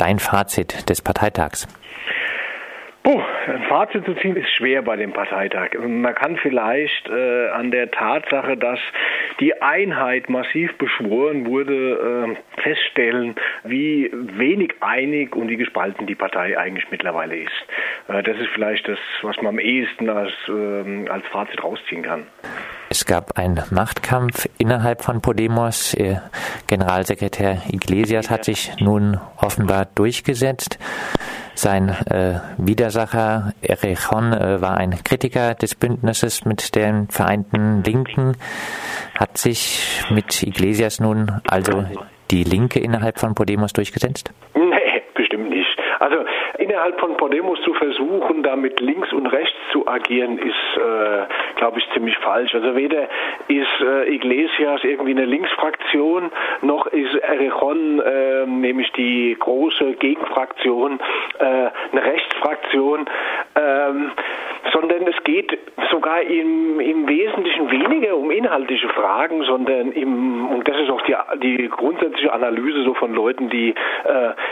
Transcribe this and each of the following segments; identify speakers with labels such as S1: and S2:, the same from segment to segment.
S1: dein Fazit des Parteitags?
S2: Puh, ein Fazit zu ziehen ist schwer bei dem Parteitag. Man kann vielleicht äh, an der Tatsache, dass die Einheit massiv beschworen wurde, äh, feststellen, wie wenig einig und wie gespalten die Partei eigentlich mittlerweile ist. Äh, das ist vielleicht das, was man am ehesten als, ähm, als Fazit rausziehen kann.
S1: Es gab einen Machtkampf innerhalb von Podemos. Generalsekretär Iglesias hat sich nun offenbar durchgesetzt. Sein äh, Widersacher Erechon äh, war ein Kritiker des Bündnisses mit den Vereinten Linken, hat sich mit Iglesias nun also die Linke innerhalb von Podemos durchgesetzt?
S2: Nicht. Also innerhalb von Podemos zu versuchen, damit links und rechts zu agieren, ist, äh, glaube ich, ziemlich falsch. Also weder ist äh, Iglesias irgendwie eine Linksfraktion, noch ist Erechon, äh, nämlich die große Gegenfraktion, äh, eine Rechtsfraktion. Ähm, sondern es geht sogar im, im Wesentlichen weniger um inhaltliche Fragen, sondern im, und das ist auch die, die grundsätzliche Analyse so von Leuten, die äh,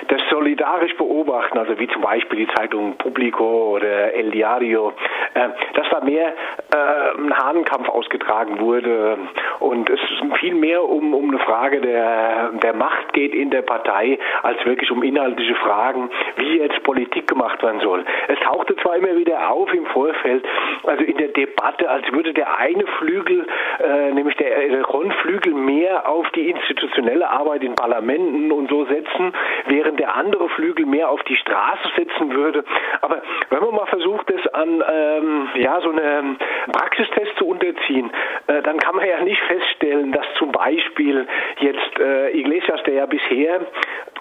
S2: das solidarisch beobachten, also wie zum Beispiel die Zeitung Publico oder El Diario, äh, dass da mehr äh, ein Hahnenkampf ausgetragen wurde und es viel mehr um, um eine Frage der, der Macht geht in der Partei, als wirklich um inhaltliche Fragen, wie jetzt Politik gemacht werden soll. Es tauchte zwar immer wieder auf im Vorfeld, also in der Debatte, als würde der eine Flügel, äh, nämlich der Ron-Flügel, mehr auf die institutionelle Arbeit in Parlamenten und so setzen, während der andere Flügel mehr auf die Straße setzen würde. Aber wenn man mal versucht, das an ähm, ja so eine Praxistest zu unterziehen, äh, dann kann man ja nicht feststellen, dass zum Beispiel jetzt äh, Iglesias, der ja bisher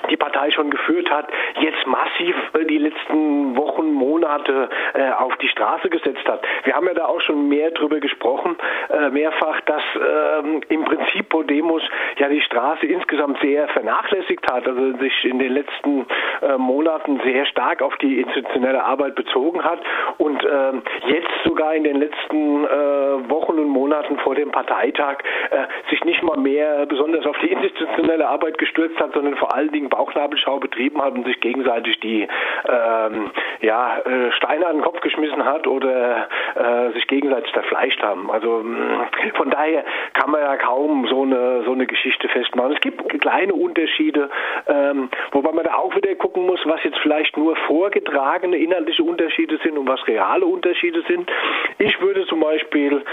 S2: die Partei schon geführt hat, jetzt massiv äh, die letzten Wochen, Monate äh, auf die Straße gesetzt hat. Wir haben ja da auch schon mehr drüber gesprochen, äh, mehrfach, dass ähm, im Prinzip Podemos ja die Straße insgesamt sehr vernachlässigt hat, also sich in den letzten Monaten sehr stark auf die institutionelle Arbeit bezogen hat und ähm, jetzt sogar in den letzten Wochen und Monaten vor dem Parteitag sich nicht mal mehr besonders auf die institutionelle Arbeit gestürzt hat, sondern vor allen Dingen Bauchnabelschau betrieben hat und sich gegenseitig die ähm, ja, äh, Steine an den Kopf geschmissen hat oder äh, sich gegenseitig zerfleischt haben. Also mm, von daher kann man ja kaum so eine so eine Geschichte festmachen. Es gibt kleine Unterschiede, ähm, wobei man da auch wieder gucken muss, was jetzt vielleicht nur vorgetragene inhaltliche Unterschiede sind und was reale Unterschiede sind. Ich würde zum Beispiel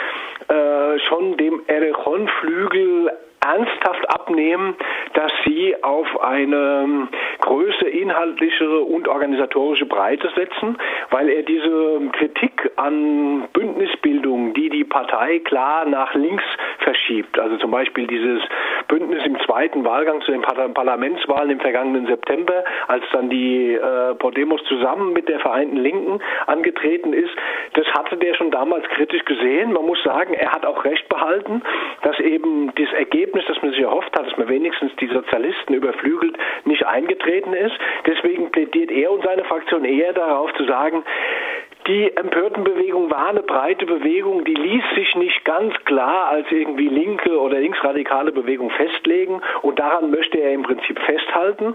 S2: äh, schon dem Erechon-Flügel ernsthaft abnehmen, dass sie auf eine größere inhaltliche und organisatorische Breite setzen, weil er diese Kritik an Bündnisbildung, die die Partei klar nach links verschiebt, also zum Beispiel dieses Bündnis im zweiten Wahlgang zu den Parlamentswahlen im vergangenen September, als dann die äh, Podemos zusammen mit der Vereinten Linken angetreten ist, das hatte der schon damals kritisch gesehen. Man muss sagen, er hat auch recht behalten, dass eben das Ergebnis, das man sich erhofft hat, dass man wenigstens die Sozialisten überflügelt, nicht eingetreten ist. Deswegen plädiert er und seine Fraktion eher darauf zu sagen, die Empörtenbewegung war eine breite Bewegung, die ließ sich nicht ganz klar als irgendwie linke oder linksradikale Bewegung festlegen und daran möchte er im Prinzip festhalten.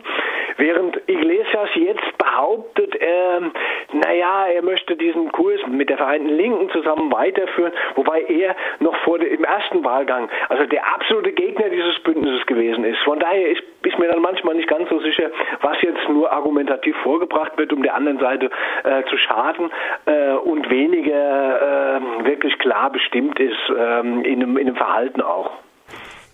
S2: Während Iglesias jetzt behauptet, er, naja, er möchte diesen Kurs mit der Vereinten Linken zusammen weiterführen, wobei er noch vor ersten Wahlgang, also der absolute Gegner dieses Bündnisses gewesen ist. Von daher ist, ist mir dann manchmal nicht ganz so sicher, was jetzt nur argumentativ vorgebracht wird, um der anderen Seite äh, zu schaden äh, und weniger äh, wirklich klar bestimmt ist ähm, in, einem, in einem Verhalten auch.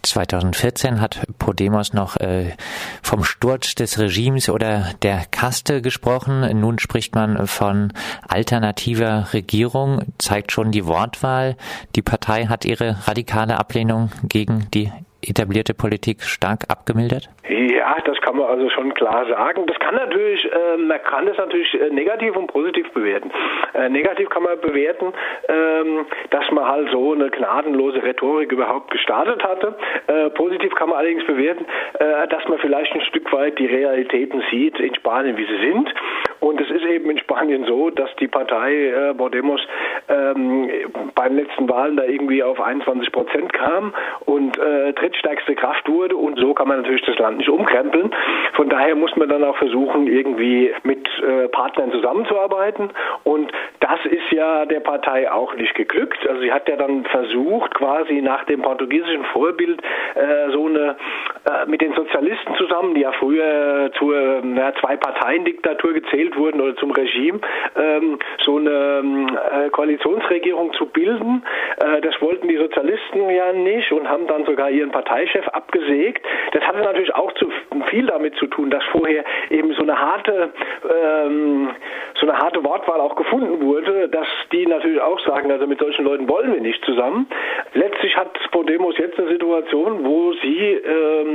S1: 2014 hat Podemos noch äh, vom Sturz des Regimes oder der Kaste gesprochen. Nun spricht man von alternativer Regierung, zeigt schon die Wortwahl. Die Partei hat ihre radikale Ablehnung gegen die etablierte Politik stark abgemildert?
S2: Ja, das kann man also schon klar sagen. Das kann natürlich, äh, man kann das natürlich äh, negativ und positiv bewerten. Äh, negativ kann man bewerten, ähm, dass man halt so eine gnadenlose Rhetorik überhaupt gestartet hatte. Äh, positiv kann man allerdings bewerten, äh, dass man vielleicht ein Stück weit die Realitäten sieht in Spanien, wie sie sind Und es ist eben in Spanien so, dass die Partei äh, Podemos ähm, bei den letzten Wahlen da irgendwie auf 21 Prozent kam und äh, drittstärkste Kraft wurde. Und so kann man natürlich das Land nicht umkrempeln. Von daher muss man dann auch versuchen, irgendwie mit äh, Partnern zusammenzuarbeiten. Und das ist ja der Partei auch nicht geglückt. Also sie hat ja dann versucht, quasi nach dem portugiesischen Vorbild äh, so eine äh, mit den Sozialisten zusammen, die ja früher zur na, Zwei-Parteien-Diktatur gezählt wurden oder zum Regime, ähm, so eine äh, Koalitionsregierung zu bilden. Äh, das wollten die Sozialisten ja nicht und haben dann sogar ihren Parteichef abgesägt. Das hatte natürlich auch zu viel damit zu tun, dass vorher eben so eine harte ähm, so eine harte Wortwahl auch gefunden wurde, dass die natürlich auch sagen, also mit solchen Leuten wollen wir nicht zusammen. Letztlich hat Podemos jetzt eine Situation, wo sie ähm,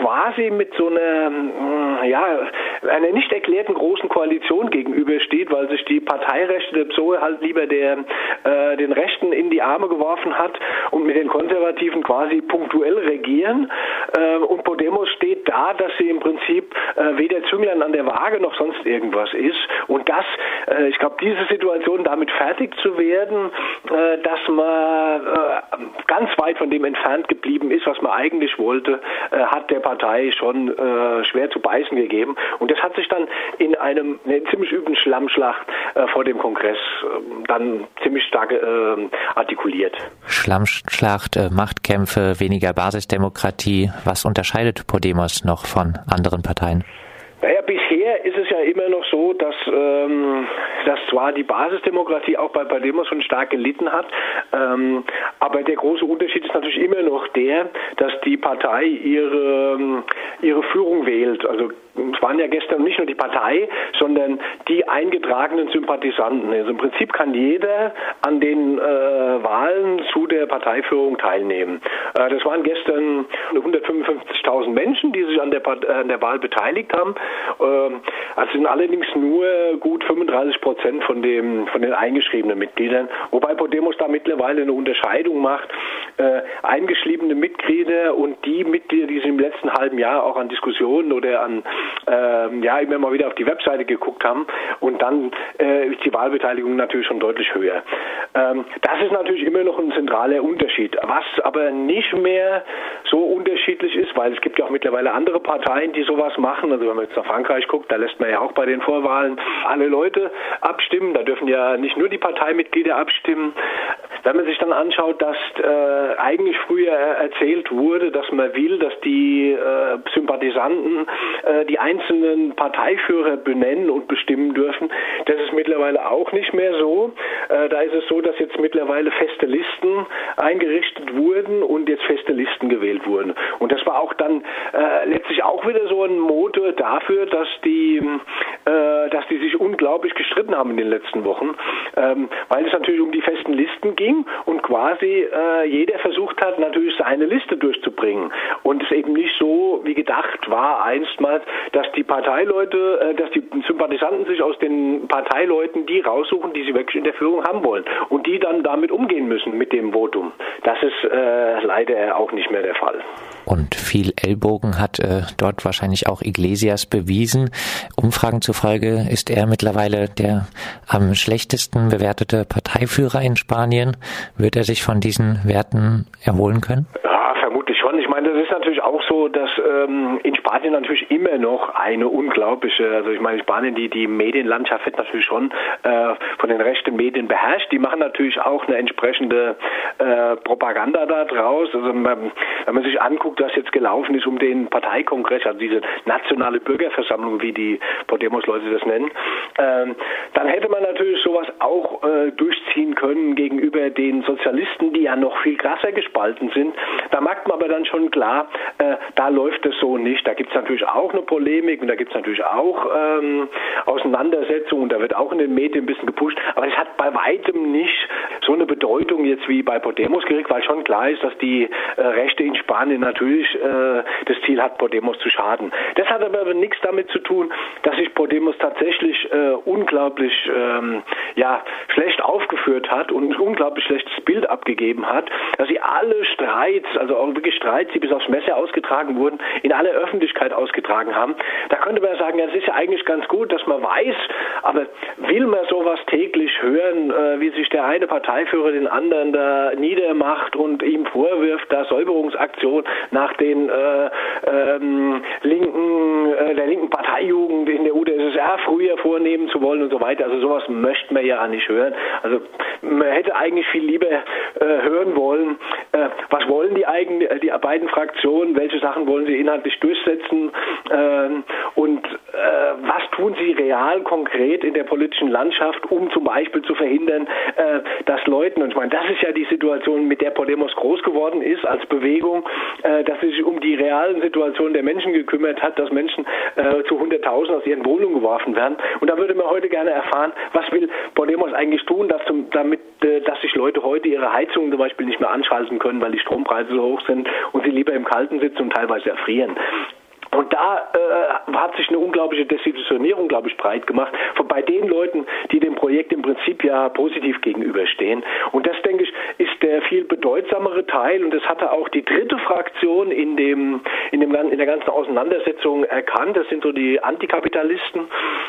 S2: quasi mit so einer, ja, einer nicht erklärten großen Koalition gegenübersteht, weil sich die Parteirechte der PSOE halt lieber der, äh, den Rechten in die Arme geworfen hat und mit den Konservativen quasi punktuell regieren. Äh, und Podemos steht da, dass sie im Prinzip äh, weder Zünglein an der Waage noch sonst irgendwas ist. Und das, äh, ich glaube, diese Situation damit fertig zu werden, äh, dass man äh, ganz weit von dem entfernt geblieben ist, was man eigentlich wollte, hat der Partei schon schwer zu beißen gegeben. Und das hat sich dann in einem eine ziemlich üblen Schlammschlacht vor dem Kongress dann ziemlich stark artikuliert.
S1: Schlammschlacht, Machtkämpfe, weniger Basisdemokratie. Was unterscheidet Podemos noch von anderen Parteien?
S2: Naja, bisher ist es ja immer noch so, dass, ähm, dass zwar die Basisdemokratie auch bei Podemos schon stark gelitten hat, ähm, aber der große Unterschied ist natürlich immer noch der, dass die Partei ihre, ihre Führung wählt. Also es waren ja gestern nicht nur die Partei, sondern die eingetragenen Sympathisanten. Also im Prinzip kann jeder an den äh, Wahlen zu der Parteiführung teilnehmen. Äh, das waren gestern 155.000 Menschen, die sich an der, äh, an der Wahl beteiligt haben. Äh, also sind allerdings nur gut 35 Prozent von, dem, von den eingeschriebenen Mitgliedern, wobei Podemos da mittlerweile eine Unterscheidung macht. Äh, eingeschriebene Mitglieder und die Mitglieder, die sich im letzten halben Jahr auch an Diskussionen oder an ähm, ja immer mal wieder auf die Webseite geguckt haben und dann äh, ist die Wahlbeteiligung natürlich schon deutlich höher. Ähm, das ist natürlich immer noch ein zentraler Unterschied. Was aber nicht mehr so unterschiedlich ist, weil es gibt ja auch mittlerweile andere Parteien, die sowas machen. Also wenn man jetzt nach Frankreich guckt, da lässt man ja auch bei den Vorwahlen alle Leute abstimmen. Da dürfen ja nicht nur die Parteimitglieder abstimmen. Wenn man sich dann anschaut, dass äh, eigentlich früher erzählt wurde, dass man will, dass die äh, Sympathisanten äh, die einzelnen Parteiführer benennen und bestimmen dürfen, das ist mittlerweile auch nicht mehr so. Äh, da ist es so, dass jetzt mittlerweile feste Listen eingerichtet wurden und jetzt feste Listen gewählt wurden. Und das war auch dann äh, letztlich auch wieder so ein Motor dafür, dass die, äh, dass die sich unglaublich gestritten haben in den letzten Wochen, ähm, weil es natürlich um die festen Listen ging und quasi äh, jeder versucht hat, natürlich seine Liste durchzubringen. Und es eben nicht so wie war einstmals, dass die Parteileute, äh, dass die Sympathisanten sich aus den Parteileuten die raussuchen, die sie wirklich in der Führung haben wollen und die dann damit umgehen müssen mit dem Votum. Das ist äh, leider auch nicht mehr der Fall.
S1: Und viel Ellbogen hat äh, dort wahrscheinlich auch Iglesias bewiesen. Umfragen zufolge ist er mittlerweile der am schlechtesten bewertete Parteiführer in Spanien. Wird er sich von diesen Werten erholen können?
S2: Vermutlich schon. Ich meine, das ist natürlich auch so, dass ähm, in Spanien natürlich immer noch eine unglaubliche, also ich meine, Spanien, die, die Medienlandschaft wird natürlich schon äh, von den rechten Medien beherrscht. Die machen natürlich auch eine entsprechende äh, Propaganda da draus. Also wenn man, sich anguckt, was jetzt gelaufen ist um den Parteikongress, also diese nationale Bürgerversammlung, wie die Podemos-Leute das nennen, äh, dann hätte man natürlich sowas auch äh, durchziehen können gegenüber den Sozialisten, die ja noch viel krasser gespalten sind. Da merkt man aber dann schon klar, äh, da läuft es so nicht. Da gibt es natürlich auch eine Polemik und da gibt es natürlich auch ähm, Auseinandersetzungen da wird auch in den Medien ein bisschen gepusht. Aber es hat bei weitem nicht so eine Bedeutung jetzt wie bei Podemos gekriegt, weil schon klar ist, dass die äh, Rechte in Spanien natürlich äh, das Ziel hat, Podemos zu schaden. Das hat aber nichts damit zu tun, dass sich Podemos tatsächlich äh, unglaublich ähm, ja, schlecht aufgeführt hat und ein unglaublich schlechtes Bild abgegeben hat, dass sie alle Streits, also auch wirklich Streits, die bis aufs Messer ausgetragen wurden, in aller Öffentlichkeit ausgetragen haben. Da könnte man sagen, ja, das ist ja eigentlich ganz gut, dass man weiß, aber will man sowas täglich hören, äh, wie sich der eine Parteiführer den anderen da niedermacht und ihm vorwirft, da Säuberungsaktion nach den äh, ähm, linken, äh, der linken Parteijugend in der UdSSR früher vornehmen zu wollen und so weiter. Also sowas möchte man ja nicht hören. Also man hätte eigentlich viel lieber äh, hören wollen, was wollen die, eigen, die beiden Fraktionen, welche Sachen wollen sie inhaltlich durchsetzen ähm, und äh, was tun sie real konkret in der politischen Landschaft, um zum Beispiel zu verhindern, äh, dass Leuten, und ich meine, das ist ja die Situation, mit der Podemos groß geworden ist als Bewegung, äh, dass sie sich um die realen Situationen der Menschen gekümmert hat, dass Menschen äh, zu 100.000 aus ihren Wohnungen geworfen werden. Und da würde man heute gerne erfahren, was will Podemos eigentlich tun, dass zum, damit, äh, dass sich Leute heute ihre Heizungen zum Beispiel nicht mehr anschalten können, weil die Strompreise so hoch sind und sie lieber im Kalten sitzen und teilweise erfrieren. Und da äh, hat sich eine unglaubliche Desillusionierung, glaube ich, breit gemacht, von bei den Leuten, die dem Projekt im Prinzip ja positiv gegenüberstehen. Und das, denke ich, ist der viel bedeutsamere Teil. Und das hatte auch die dritte Fraktion in, dem, in, dem, in der ganzen Auseinandersetzung erkannt. Das sind so die Antikapitalisten.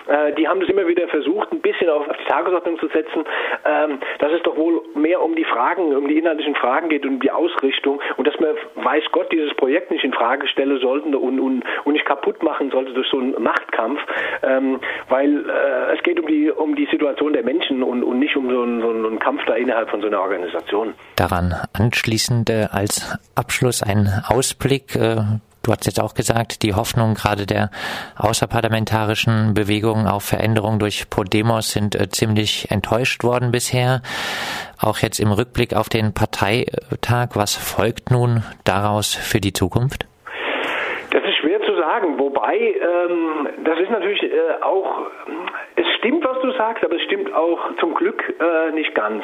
S2: Äh, die haben das immer wieder versucht, ein bisschen auf, die Tagesordnung zu setzen, ähm, dass es doch wohl mehr um die Fragen, um die inhaltlichen Fragen geht und um die Ausrichtung. Und dass man, weiß Gott, dieses Projekt nicht in Frage stellen sollten und, und und nicht kaputt machen sollte durch so einen Machtkampf, ähm, weil äh, es geht um die um die Situation der Menschen und, und nicht um so einen, so einen Kampf da innerhalb von so einer Organisation.
S1: Daran anschließend äh, als Abschluss ein Ausblick. Äh Du hast jetzt auch gesagt, die Hoffnungen gerade der außerparlamentarischen Bewegungen auf Veränderungen durch Podemos sind äh, ziemlich enttäuscht worden bisher. Auch jetzt im Rückblick auf den Parteitag, was folgt nun daraus für die Zukunft?
S2: Sagen. Wobei, ähm, das ist natürlich äh, auch, es stimmt, was du sagst, aber es stimmt auch zum Glück äh, nicht ganz.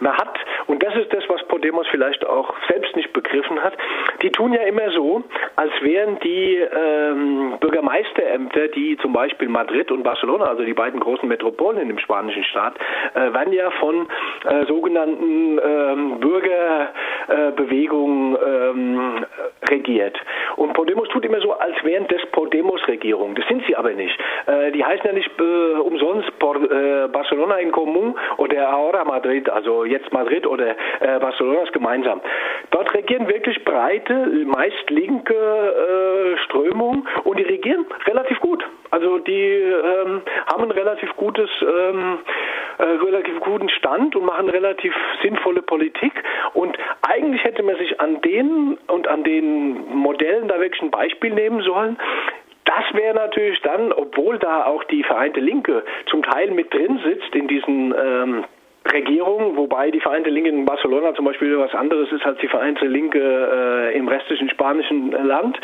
S2: Man hat, und das ist das, was Podemos vielleicht auch selbst nicht begriffen hat, die tun ja immer so, als wären die ähm, Bürgermeisterämter, die zum Beispiel Madrid und Barcelona, also die beiden großen Metropolen dem spanischen Staat, äh, werden ja von äh, sogenannten ähm, Bürgerbewegungen ähm, regiert. Und Podemos tut immer so, als wären das Podemos-Regierungen. Das sind sie aber nicht. Äh, die heißen ja nicht äh, umsonst Por, äh, Barcelona in Común oder Ahora Madrid, also jetzt Madrid oder äh, Barcelonas gemeinsam. Dort regieren wirklich breite, meist linke äh, Strömungen und die regieren relativ gut. Also die ähm, haben ein relativ gutes, ähm, äh, relativ guten Stand und machen relativ sinnvolle Politik. Und eigentlich hätte man sich an denen und an den Modellen da wirklich ein Beispiel nehmen sollen. Das wäre natürlich dann, obwohl da auch die Vereinte Linke zum Teil mit drin sitzt in diesen ähm, Regierung, wobei die Vereinte Linke in Barcelona zum Beispiel was anderes ist als die Vereinte Linke äh, im restlichen spanischen Land.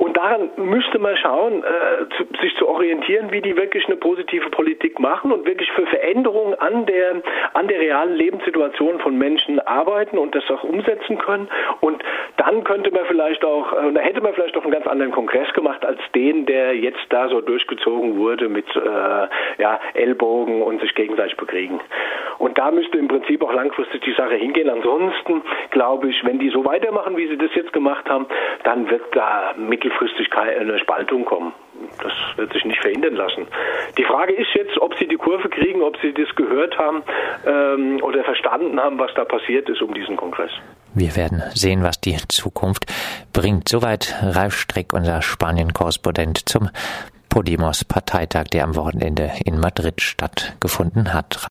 S2: Und daran müsste man schauen, äh, zu, sich zu orientieren, wie die wirklich eine positive Politik machen und wirklich für Veränderungen an der, an der realen Lebenssituation von Menschen arbeiten und das auch umsetzen können. Und dann könnte man vielleicht auch, äh, da hätte man vielleicht auch einen ganz anderen Kongress gemacht als den, der jetzt da so durchgezogen wurde mit äh, ja, Ellbogen und sich gegenseitig bekriegen. Und da müsste im Prinzip auch langfristig die Sache hingehen. Ansonsten glaube ich, wenn die so weitermachen, wie sie das jetzt gemacht haben, dann wird da mittel mittelfristig eine Spaltung kommen. Das wird sich nicht verhindern lassen. Die Frage ist jetzt, ob Sie die Kurve kriegen, ob Sie das gehört haben ähm, oder verstanden haben, was da passiert ist um diesen Kongress.
S1: Wir werden sehen, was die Zukunft bringt. Soweit Ralf Streck, unser Spanien-Korrespondent zum Podemos-Parteitag, der am Wochenende in Madrid stattgefunden hat.